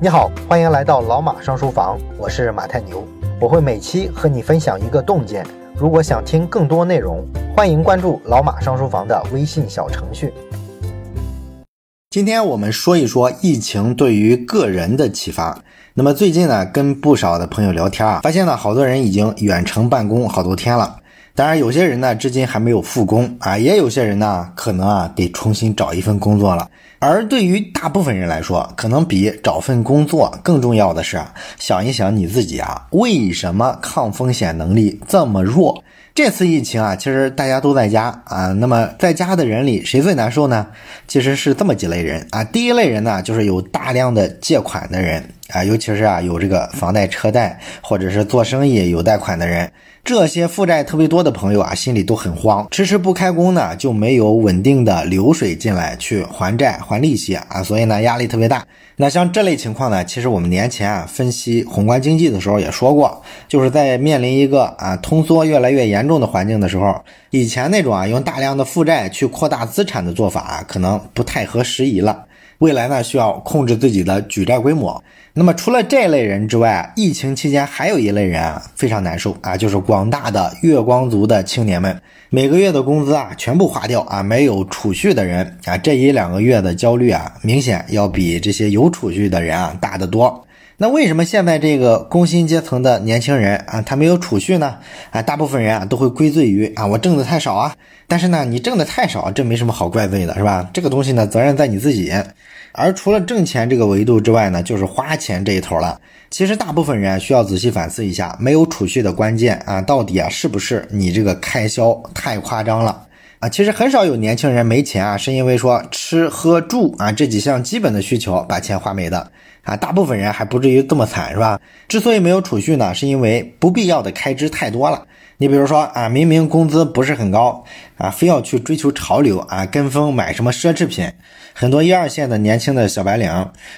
你好，欢迎来到老马上书房，我是马太牛，我会每期和你分享一个洞见。如果想听更多内容，欢迎关注老马上书房的微信小程序。今天我们说一说疫情对于个人的启发。那么最近呢，跟不少的朋友聊天啊，发现呢，好多人已经远程办公好多天了。当然，有些人呢，至今还没有复工啊，也有些人呢，可能啊，得重新找一份工作了。而对于大部分人来说，可能比找份工作更重要的是，想一想你自己啊，为什么抗风险能力这么弱？这次疫情啊，其实大家都在家啊，那么在家的人里，谁最难受呢？其实是这么几类人啊。第一类人呢，就是有大量的借款的人啊，尤其是啊，有这个房贷、车贷，或者是做生意有贷款的人。这些负债特别多的朋友啊，心里都很慌，迟迟不开工呢，就没有稳定的流水进来去还债还利息啊，所以呢压力特别大。那像这类情况呢，其实我们年前啊分析宏观经济的时候也说过，就是在面临一个啊通缩越来越严重的环境的时候，以前那种啊用大量的负债去扩大资产的做法可能不太合时宜了。未来呢，需要控制自己的举债规模。那么除了这类人之外，疫情期间还有一类人啊，非常难受啊，就是广大的月光族的青年们，每个月的工资啊全部花掉啊，没有储蓄的人啊，这一两个月的焦虑啊，明显要比这些有储蓄的人啊大得多。那为什么现在这个工薪阶层的年轻人啊，他没有储蓄呢？啊，大部分人啊都会归罪于啊，我挣的太少啊。但是呢，你挣的太少，这没什么好怪罪的，是吧？这个东西呢，责任在你自己。而除了挣钱这个维度之外呢，就是花钱这一头了。其实大部分人需要仔细反思一下，没有储蓄的关键啊，到底啊是不是你这个开销太夸张了啊？其实很少有年轻人没钱啊，是因为说吃喝住啊这几项基本的需求把钱花没的啊。大部分人还不至于这么惨，是吧？之所以没有储蓄呢，是因为不必要的开支太多了。你比如说啊，明明工资不是很高啊，非要去追求潮流啊，跟风买什么奢侈品。很多一二线的年轻的小白领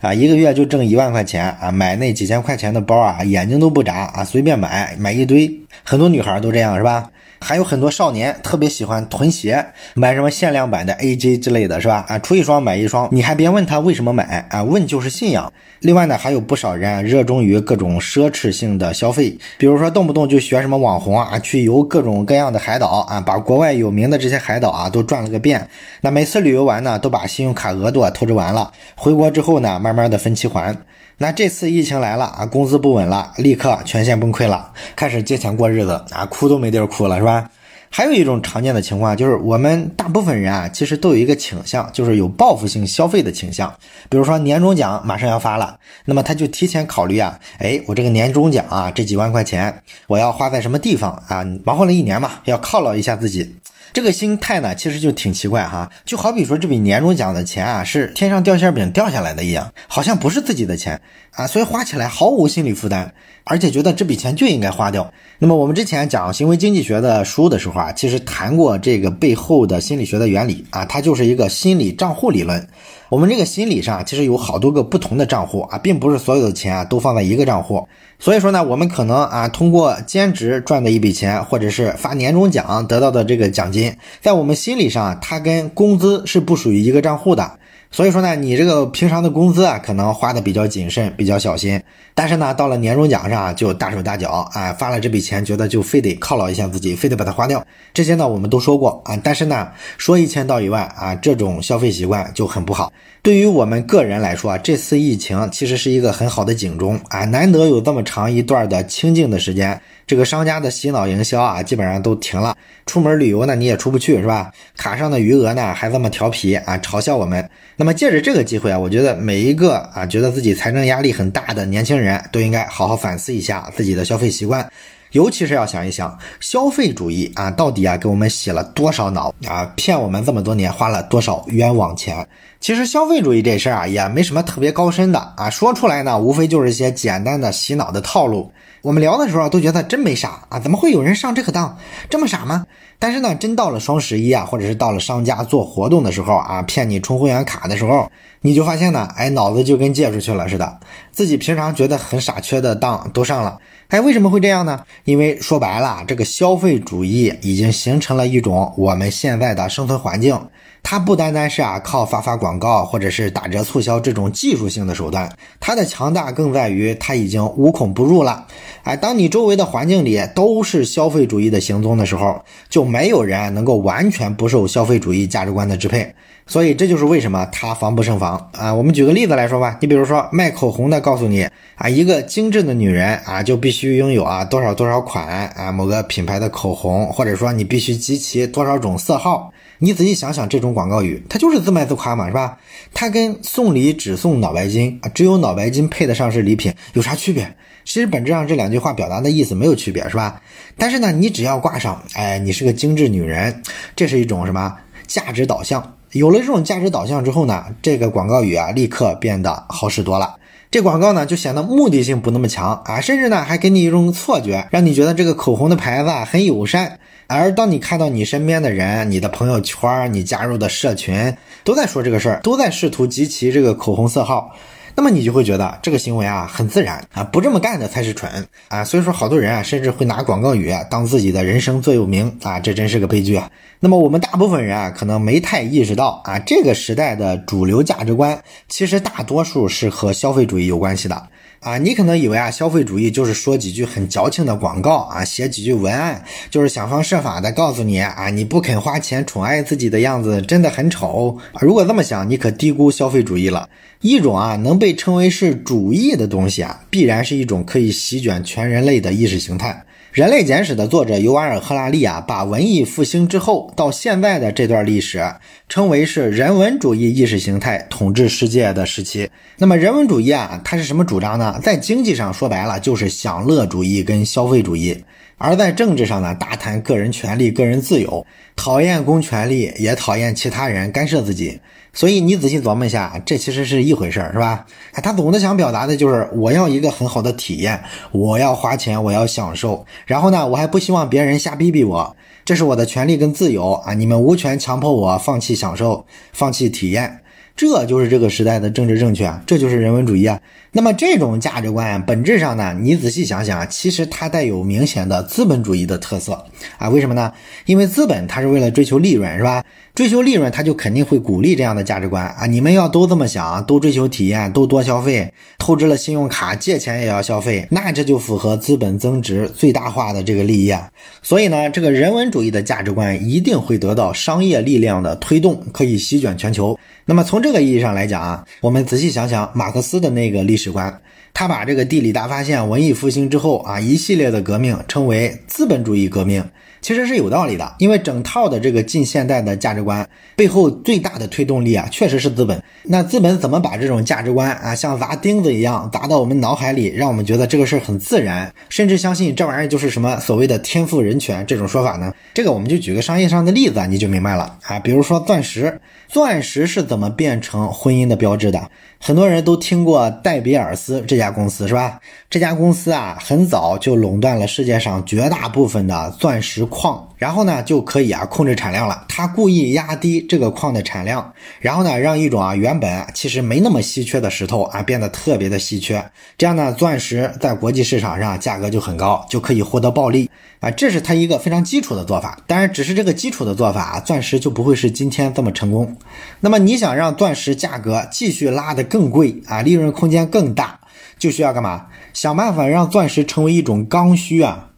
啊，一个月就挣一万块钱啊，买那几千块钱的包啊，眼睛都不眨啊，随便买买一堆。很多女孩都这样是吧？还有很多少年特别喜欢囤鞋，买什么限量版的 AJ 之类的是吧？啊，出一双买一双，你还别问他为什么买啊，问就是信仰。另外呢，还有不少人热衷于各种奢侈性的消费，比如说动不动就学什么网红啊，去游各种各样的海岛啊，把国外有名的这些海岛啊都转了个遍。那每次旅游完呢，都把信用卡额度啊透支完了，回国之后呢，慢慢的分期还。那这次疫情来了啊，工资不稳了，立刻全线崩溃了，开始借钱过日子啊，哭都没地儿哭了，是吧？还有一种常见的情况，就是我们大部分人啊，其实都有一个倾向，就是有报复性消费的倾向。比如说年终奖马上要发了，那么他就提前考虑啊，哎，我这个年终奖啊，这几万块钱，我要花在什么地方啊？忙活了一年嘛，要犒劳一下自己。这个心态呢，其实就挺奇怪哈，就好比说这笔年终奖的钱啊，是天上掉馅饼掉下来的一样，好像不是自己的钱啊，所以花起来毫无心理负担，而且觉得这笔钱就应该花掉。那么我们之前讲行为经济学的书的时候啊，其实谈过这个背后的心理学的原理啊，它就是一个心理账户理论。我们这个心理上其实有好多个不同的账户啊，并不是所有的钱啊都放在一个账户。所以说呢，我们可能啊通过兼职赚的一笔钱，或者是发年终奖得到的这个奖金，在我们心理上，它跟工资是不属于一个账户的。所以说呢，你这个平常的工资啊，可能花的比较谨慎，比较小心。但是呢，到了年终奖上就大手大脚啊，发了这笔钱，觉得就非得犒劳一下自己，非得把它花掉。这些呢，我们都说过啊。但是呢，说一千道一万啊，这种消费习惯就很不好。对于我们个人来说啊，这次疫情其实是一个很好的警钟啊，难得有这么长一段的清静的时间。这个商家的洗脑营销啊，基本上都停了。出门旅游呢，你也出不去，是吧？卡上的余额呢，还这么调皮啊，嘲笑我们。那么借着这个机会啊，我觉得每一个啊，觉得自己财政压力很大的年轻人都应该好好反思一下自己的消费习惯，尤其是要想一想，消费主义啊，到底啊给我们洗了多少脑啊，骗我们这么多年，花了多少冤枉钱？其实消费主义这事儿啊，也没什么特别高深的啊，说出来呢，无非就是一些简单的洗脑的套路。我们聊的时候都觉得真没啥啊，怎么会有人上这个当？这么傻吗？但是呢，真到了双十一啊，或者是到了商家做活动的时候啊，骗你充会员卡的时候，你就发现呢，哎，脑子就跟借出去了似的，自己平常觉得很傻缺的当都上了。哎，为什么会这样呢？因为说白了，这个消费主义已经形成了一种我们现在的生存环境。它不单单是啊靠发发广告或者是打折促销这种技术性的手段，它的强大更在于它已经无孔不入了。哎，当你周围的环境里都是消费主义的行踪的时候，就没有人能够完全不受消费主义价值观的支配。所以这就是为什么它防不胜防啊！我们举个例子来说吧，你比如说卖口红的告诉你啊，一个精致的女人啊就必须拥有啊多少多少款啊某个品牌的口红，或者说你必须集齐多少种色号。你仔细想想，这种广告语它就是自卖自夸嘛，是吧？它跟送礼只送脑白金啊，只有脑白金配得上是礼品有啥区别？其实本质上这两句话表达的意思没有区别，是吧？但是呢，你只要挂上哎，你是个精致女人，这是一种什么价值导向？有了这种价值导向之后呢，这个广告语啊，立刻变得好使多了。这广告呢，就显得目的性不那么强啊，甚至呢，还给你一种错觉，让你觉得这个口红的牌子啊很友善。而当你看到你身边的人、你的朋友圈、你加入的社群都在说这个事儿，都在试图集齐这个口红色号。那么你就会觉得这个行为啊很自然啊，不这么干的才是蠢啊。所以说，好多人啊甚至会拿广告语当自己的人生座右铭啊，这真是个悲剧啊。那么我们大部分人啊可能没太意识到啊，这个时代的主流价值观其实大多数是和消费主义有关系的。啊，你可能以为啊，消费主义就是说几句很矫情的广告啊，写几句文案，就是想方设法的告诉你啊，你不肯花钱宠爱自己的样子真的很丑。如果这么想，你可低估消费主义了。一种啊能被称为是主义的东西啊，必然是一种可以席卷全人类的意识形态。《人类简史》的作者尤瓦尔·赫拉利啊，把文艺复兴之后到现在的这段历史称为是人文主义意识形态统治世界的时期。那么，人文主义啊，它是什么主张呢？在经济上说白了就是享乐主义跟消费主义；而在政治上呢，大谈个人权利、个人自由，讨厌公权力，也讨厌其他人干涉自己。所以你仔细琢磨一下，这其实是一回事儿，是吧？他总的想表达的就是我要一个很好的体验，我要花钱，我要享受，然后呢，我还不希望别人瞎逼逼我，这是我的权利跟自由啊！你们无权强迫我放弃享受，放弃体验。这就是这个时代的政治正确，这就是人文主义啊。那么这种价值观本质上呢，你仔细想想，其实它带有明显的资本主义的特色啊。为什么呢？因为资本它是为了追求利润，是吧？追求利润，他就肯定会鼓励这样的价值观啊。你们要都这么想，都追求体验，都多消费，透支了信用卡，借钱也要消费，那这就符合资本增值最大化的这个利益啊。所以呢，这个人文主义的价值观一定会得到商业力量的推动，可以席卷全球。那么从这个意义上来讲啊，我们仔细想想马克思的那个历史观，他把这个地理大发现、文艺复兴之后啊一系列的革命称为资本主义革命。其实是有道理的，因为整套的这个近现代的价值观背后最大的推动力啊，确实是资本。那资本怎么把这种价值观啊，像砸钉子一样砸到我们脑海里，让我们觉得这个事儿很自然，甚至相信这玩意儿就是什么所谓的天赋人权这种说法呢？这个我们就举个商业上的例子，你就明白了啊。比如说钻石，钻石是怎么变成婚姻的标志的？很多人都听过戴比尔斯这家公司是吧？这家公司啊，很早就垄断了世界上绝大部分的钻石矿，然后呢就可以啊控制产量了。他故意压低这个矿的产量，然后呢让一种啊原本其实没那么稀缺的石头啊变得特别的稀缺，这样呢钻石在国际市场上价格就很高，就可以获得暴利啊。这是他一个非常基础的做法。当然，只是这个基础的做法啊，钻石就不会是今天这么成功。那么你想让钻石价格继续拉得？更贵啊，利润空间更大，就需要干嘛？想办法让钻石成为一种刚需啊。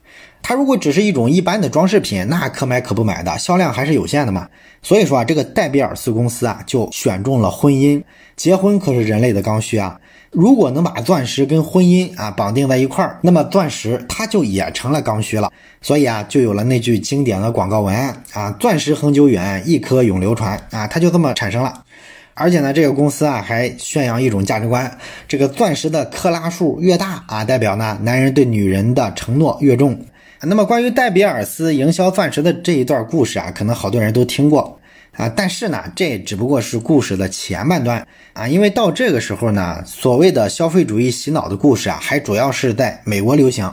它如果只是一种一般的装饰品，那可买可不买的，销量还是有限的嘛。所以说啊，这个戴比尔斯公司啊，就选中了婚姻，结婚可是人类的刚需啊。如果能把钻石跟婚姻啊绑定在一块儿，那么钻石它就也成了刚需了。所以啊，就有了那句经典的广告文案啊：“钻石恒久远，一颗永流传。”啊，它就这么产生了。而且呢，这个公司啊还宣扬一种价值观：这个钻石的克拉数越大啊，代表呢男人对女人的承诺越重。那么关于戴比尔斯营销钻石的这一段故事啊，可能好多人都听过啊，但是呢，这只不过是故事的前半段啊，因为到这个时候呢，所谓的消费主义洗脑的故事啊，还主要是在美国流行。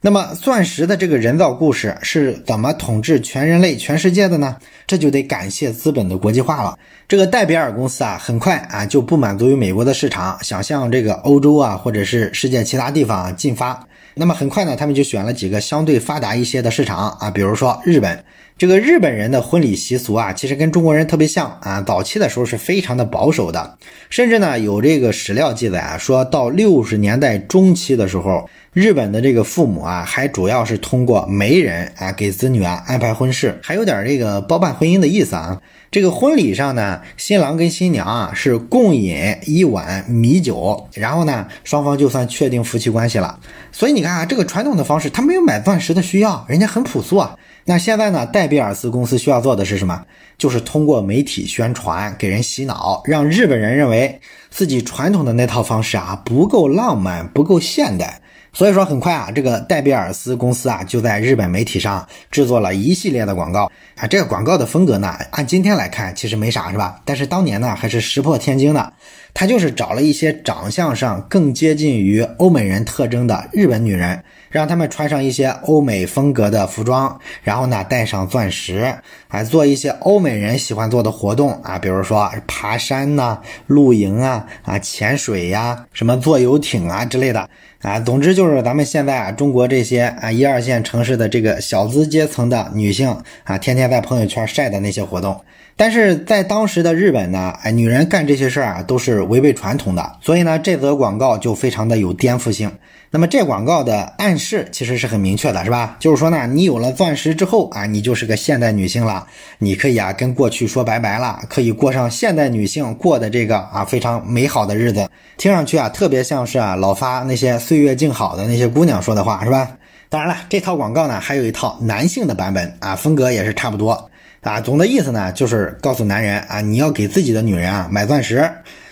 那么，钻石的这个人造故事是怎么统治全人类、全世界的呢？这就得感谢资本的国际化了。这个戴比尔公司啊，很快啊就不满足于美国的市场，想向这个欧洲啊或者是世界其他地方进发。那么很快呢，他们就选了几个相对发达一些的市场啊，比如说日本。这个日本人的婚礼习俗啊，其实跟中国人特别像啊。早期的时候是非常的保守的，甚至呢有这个史料记载啊，说到六十年代中期的时候，日本的这个父母啊，还主要是通过媒人啊给子女啊安排婚事，还有点这个包办婚姻的意思啊。这个婚礼上呢，新郎跟新娘啊是共饮一碗米酒，然后呢双方就算确定夫妻关系了。所以你看啊，这个传统的方式，他没有买钻石的需要，人家很朴素啊。那现在呢？戴比尔斯公司需要做的是什么？就是通过媒体宣传，给人洗脑，让日本人认为自己传统的那套方式啊不够浪漫，不够现代。所以说，很快啊，这个戴比尔斯公司啊就在日本媒体上制作了一系列的广告啊。这个广告的风格呢，按今天来看其实没啥，是吧？但是当年呢，还是石破天惊的。他就是找了一些长相上更接近于欧美人特征的日本女人。让他们穿上一些欧美风格的服装，然后呢，戴上钻石，啊，做一些欧美人喜欢做的活动啊，比如说爬山呐、露营啊、啊潜水呀、什么坐游艇啊之类的，啊，总之就是咱们现在啊，中国这些啊一二线城市的这个小资阶层的女性啊，天天在朋友圈晒的那些活动。但是在当时的日本呢，哎，女人干这些事儿啊，都是违背传统的，所以呢，这则广告就非常的有颠覆性。那么这广告的暗示其实是很明确的，是吧？就是说呢，你有了钻石之后啊，你就是个现代女性了，你可以啊跟过去说拜拜了，可以过上现代女性过的这个啊非常美好的日子。听上去啊，特别像是啊老发那些岁月静好的那些姑娘说的话，是吧？当然了，这套广告呢还有一套男性的版本啊，风格也是差不多啊。总的意思呢就是告诉男人啊，你要给自己的女人啊买钻石。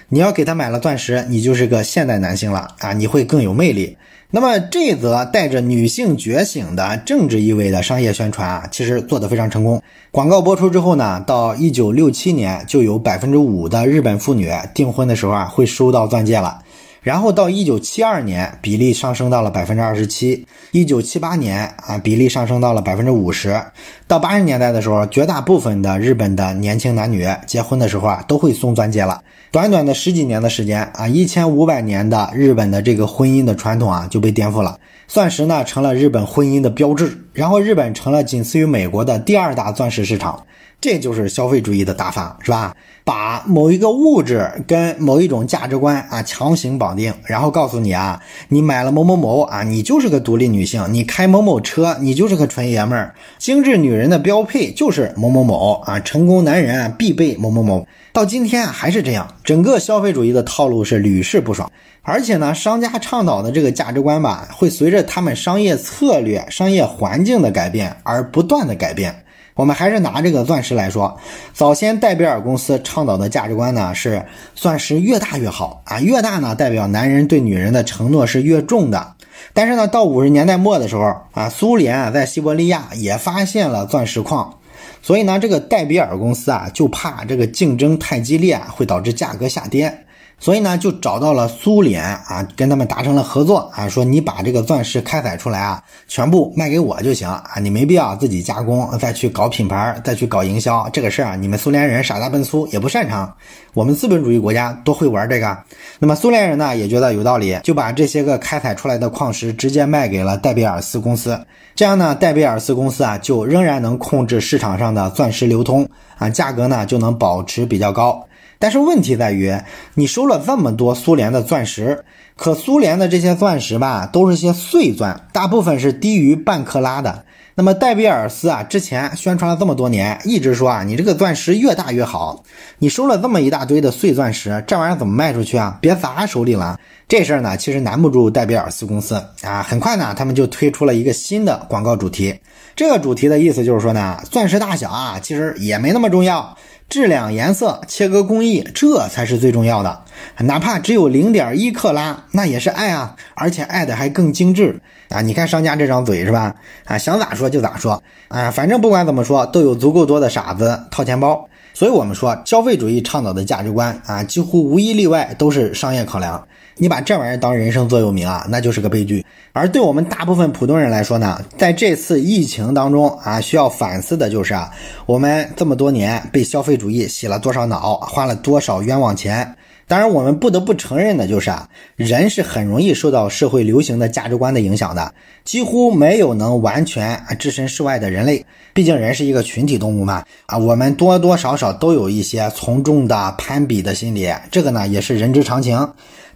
你要给他买了钻石，你就是个现代男性了啊！你会更有魅力。那么这则带着女性觉醒的政治意味的商业宣传啊，其实做得非常成功。广告播出之后呢，到一九六七年就有百分之五的日本妇女订婚的时候啊会收到钻戒了。然后到一九七二年，比例上升到了百分之二十七；一九七八年啊，比例上升到了百分之五十。到八十年代的时候，绝大部分的日本的年轻男女结婚的时候啊，都会送钻戒了。短短的十几年的时间啊，一千五百年的日本的这个婚姻的传统啊，就被颠覆了。钻石呢，成了日本婚姻的标志，然后日本成了仅次于美国的第二大钻石市场。这就是消费主义的打法，是吧？把某一个物质跟某一种价值观啊强行绑定，然后告诉你啊，你买了某某某啊，你就是个独立女性；你开某某车，你就是个纯爷们儿；精致女人的标配就是某某某啊，成功男人必备某某某。到今天啊还是这样，整个消费主义的套路是屡试不爽。而且呢，商家倡导的这个价值观吧，会随着他们商业策略、商业环境的改变而不断的改变。我们还是拿这个钻石来说，早先戴比尔公司倡导的价值观呢是钻石越大越好啊，越大呢代表男人对女人的承诺是越重的。但是呢，到五十年代末的时候啊，苏联啊在西伯利亚也发现了钻石矿，所以呢，这个戴比尔公司啊就怕这个竞争太激烈会导致价格下跌。所以呢，就找到了苏联啊，跟他们达成了合作啊，说你把这个钻石开采出来啊，全部卖给我就行啊，你没必要自己加工，再去搞品牌，再去搞营销，这个事儿啊，你们苏联人傻大笨粗也不擅长，我们资本主义国家都会玩这个。那么苏联人呢，也觉得有道理，就把这些个开采出来的矿石直接卖给了戴比尔斯公司，这样呢，戴比尔斯公司啊，就仍然能控制市场上的钻石流通啊，价格呢就能保持比较高。但是问题在于，你收了这么多苏联的钻石，可苏联的这些钻石吧，都是些碎钻，大部分是低于半克拉的。那么戴比尔斯啊，之前宣传了这么多年，一直说啊，你这个钻石越大越好。你收了这么一大堆的碎钻石，这玩意儿怎么卖出去啊？别砸手里了。这事儿呢，其实难不住戴比尔斯公司啊。很快呢，他们就推出了一个新的广告主题。这个主题的意思就是说呢，钻石大小啊，其实也没那么重要。质量、颜色、切割工艺，这才是最重要的。哪怕只有零点一克拉，那也是爱啊！而且爱的还更精致啊！你看商家这张嘴是吧？啊，想咋说就咋说啊！反正不管怎么说，都有足够多的傻子掏钱包。所以我们说，消费主义倡导的价值观啊，几乎无一例外都是商业考量。你把这玩意儿当人生座右铭啊，那就是个悲剧。而对我们大部分普通人来说呢，在这次疫情当中啊，需要反思的就是啊，我们这么多年被消费主义洗了多少脑，花了多少冤枉钱。当然，我们不得不承认的就是啊，人是很容易受到社会流行的价值观的影响的，几乎没有能完全置身事外的人类。毕竟人是一个群体动物嘛，啊，我们多多少少都有一些从众的攀比的心理，这个呢也是人之常情。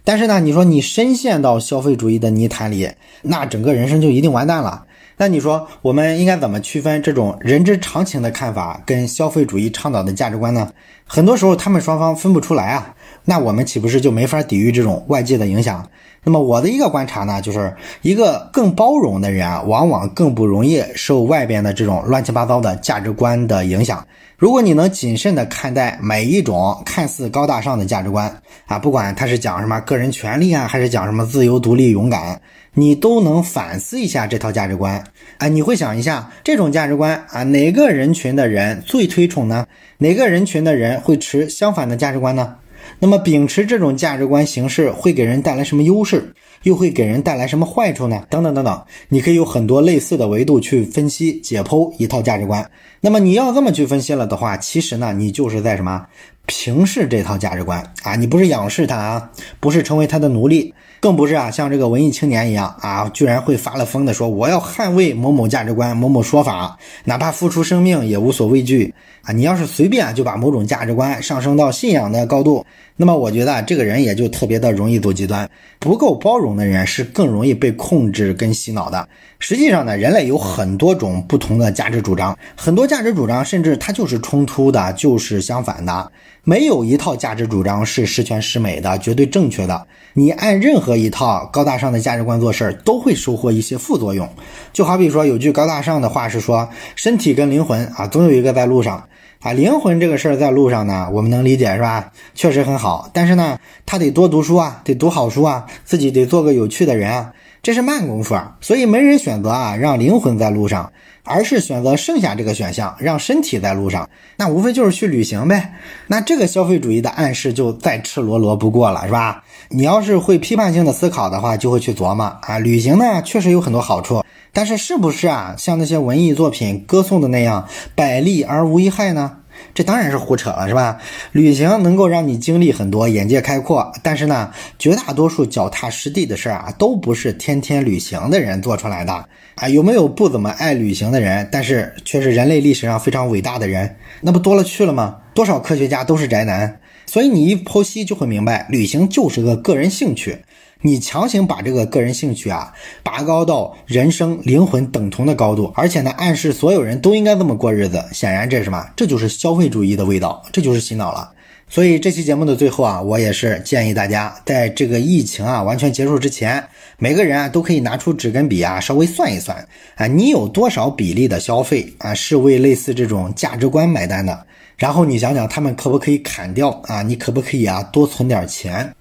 但是呢，你说你深陷到消费主义的泥潭里，那整个人生就一定完蛋了。那你说我们应该怎么区分这种人之常情的看法跟消费主义倡导的价值观呢？很多时候他们双方分不出来啊。那我们岂不是就没法抵御这种外界的影响？那么我的一个观察呢，就是一个更包容的人啊，往往更不容易受外边的这种乱七八糟的价值观的影响。如果你能谨慎地看待每一种看似高大上的价值观啊，不管他是讲什么个人权利啊，还是讲什么自由、独立、勇敢，你都能反思一下这套价值观啊，你会想一下这种价值观啊，哪个人群的人最推崇呢？哪个人群的人会持相反的价值观呢？那么，秉持这种价值观形式会给人带来什么优势，又会给人带来什么坏处呢？等等等等，你可以有很多类似的维度去分析解剖一套价值观。那么你要这么去分析了的话，其实呢，你就是在什么平视这套价值观啊？你不是仰视它啊，不是成为它的奴隶，更不是啊像这个文艺青年一样啊，居然会发了疯的说我要捍卫某某价值观、某某说法，哪怕付出生命也无所畏惧。啊，你要是随便就把某种价值观上升到信仰的高度，那么我觉得这个人也就特别的容易走极端。不够包容的人是更容易被控制跟洗脑的。实际上呢，人类有很多种不同的价值主张，很多价值主张甚至它就是冲突的，就是相反的。没有一套价值主张是十全十美的，绝对正确的。你按任何一套高大上的价值观做事儿，都会收获一些副作用。就好比说，有句高大上的话是说，身体跟灵魂啊，总有一个在路上。啊，灵魂这个事儿在路上呢，我们能理解是吧？确实很好，但是呢，他得多读书啊，得读好书啊，自己得做个有趣的人啊，这是慢功夫啊。所以没人选择啊，让灵魂在路上，而是选择剩下这个选项，让身体在路上。那无非就是去旅行呗。那这个消费主义的暗示就再赤裸裸不过了，是吧？你要是会批判性的思考的话，就会去琢磨啊，旅行呢确实有很多好处。但是是不是啊？像那些文艺作品歌颂的那样，百利而无一害呢？这当然是胡扯了，是吧？旅行能够让你经历很多，眼界开阔。但是呢，绝大多数脚踏实地的事儿啊，都不是天天旅行的人做出来的啊。有没有不怎么爱旅行的人，但是却是人类历史上非常伟大的人？那不多了去了吗？多少科学家都是宅男。所以你一剖析就会明白，旅行就是个个人兴趣。你强行把这个个人兴趣啊拔高到人生灵魂等同的高度，而且呢暗示所有人都应该这么过日子，显然这是什么？这就是消费主义的味道，这就是洗脑了。所以这期节目的最后啊，我也是建议大家，在这个疫情啊完全结束之前，每个人啊都可以拿出纸跟笔啊，稍微算一算啊，你有多少比例的消费啊是为类似这种价值观买单的？然后你想想，他们可不可以砍掉啊？你可不可以啊多存点钱？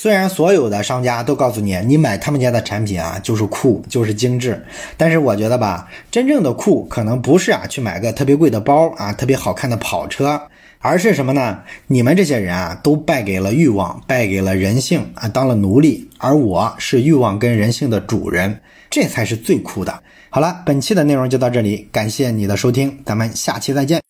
虽然所有的商家都告诉你，你买他们家的产品啊，就是酷，就是精致，但是我觉得吧，真正的酷可能不是啊，去买个特别贵的包啊，特别好看的跑车，而是什么呢？你们这些人啊，都败给了欲望，败给了人性啊，当了奴隶，而我是欲望跟人性的主人，这才是最酷的。好了，本期的内容就到这里，感谢你的收听，咱们下期再见。